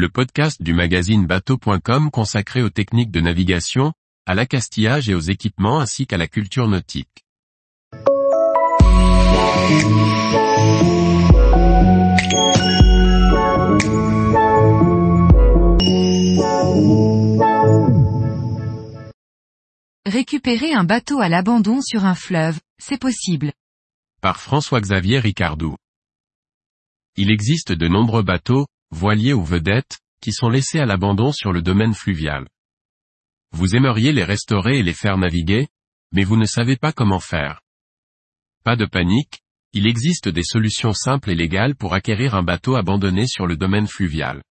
le podcast du magazine bateau.com consacré aux techniques de navigation, à l'accastillage et aux équipements ainsi qu'à la culture nautique. Récupérer un bateau à l'abandon sur un fleuve, c'est possible. Par François-Xavier Ricardou. Il existe de nombreux bateaux, voiliers ou vedettes, qui sont laissés à l'abandon sur le domaine fluvial. Vous aimeriez les restaurer et les faire naviguer, mais vous ne savez pas comment faire. Pas de panique, il existe des solutions simples et légales pour acquérir un bateau abandonné sur le domaine fluvial.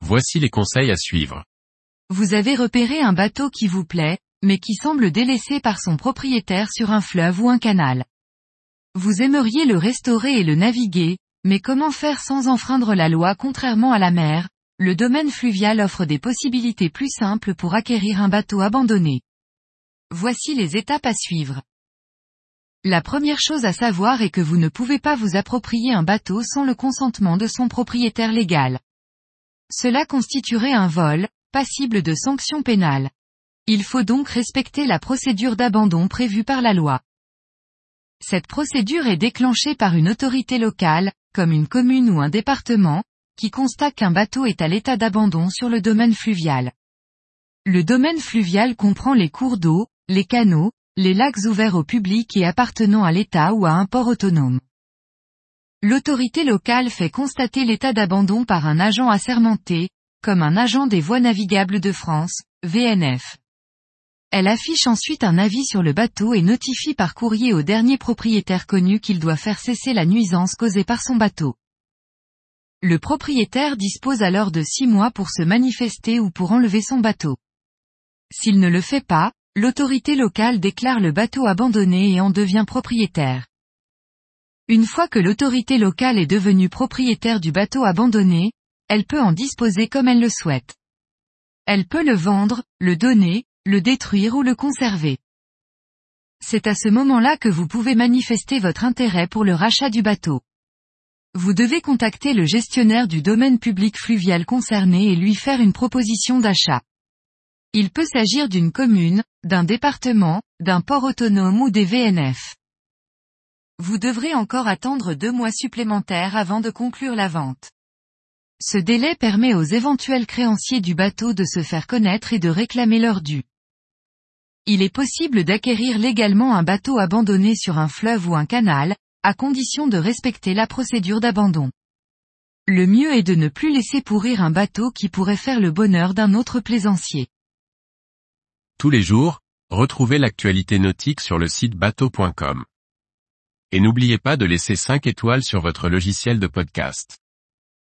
Voici les conseils à suivre. Vous avez repéré un bateau qui vous plaît, mais qui semble délaissé par son propriétaire sur un fleuve ou un canal. Vous aimeriez le restaurer et le naviguer, mais comment faire sans enfreindre la loi contrairement à la mer? Le domaine fluvial offre des possibilités plus simples pour acquérir un bateau abandonné. Voici les étapes à suivre. La première chose à savoir est que vous ne pouvez pas vous approprier un bateau sans le consentement de son propriétaire légal. Cela constituerait un vol, passible de sanctions pénales. Il faut donc respecter la procédure d'abandon prévue par la loi. Cette procédure est déclenchée par une autorité locale, comme une commune ou un département, qui constate qu'un bateau est à l'état d'abandon sur le domaine fluvial. Le domaine fluvial comprend les cours d'eau, les canaux, les lacs ouverts au public et appartenant à l'État ou à un port autonome. L'autorité locale fait constater l'état d'abandon par un agent assermenté, comme un agent des voies navigables de France, VNF. Elle affiche ensuite un avis sur le bateau et notifie par courrier au dernier propriétaire connu qu'il doit faire cesser la nuisance causée par son bateau. Le propriétaire dispose alors de six mois pour se manifester ou pour enlever son bateau. S'il ne le fait pas, l'autorité locale déclare le bateau abandonné et en devient propriétaire. Une fois que l'autorité locale est devenue propriétaire du bateau abandonné, elle peut en disposer comme elle le souhaite. Elle peut le vendre, le donner, le détruire ou le conserver. C'est à ce moment-là que vous pouvez manifester votre intérêt pour le rachat du bateau. Vous devez contacter le gestionnaire du domaine public fluvial concerné et lui faire une proposition d'achat. Il peut s'agir d'une commune, d'un département, d'un port autonome ou des VNF. Vous devrez encore attendre deux mois supplémentaires avant de conclure la vente. Ce délai permet aux éventuels créanciers du bateau de se faire connaître et de réclamer leur dû. Il est possible d'acquérir légalement un bateau abandonné sur un fleuve ou un canal, à condition de respecter la procédure d'abandon. Le mieux est de ne plus laisser pourrir un bateau qui pourrait faire le bonheur d'un autre plaisancier. Tous les jours, retrouvez l'actualité nautique sur le site bateau.com. Et n'oubliez pas de laisser 5 étoiles sur votre logiciel de podcast.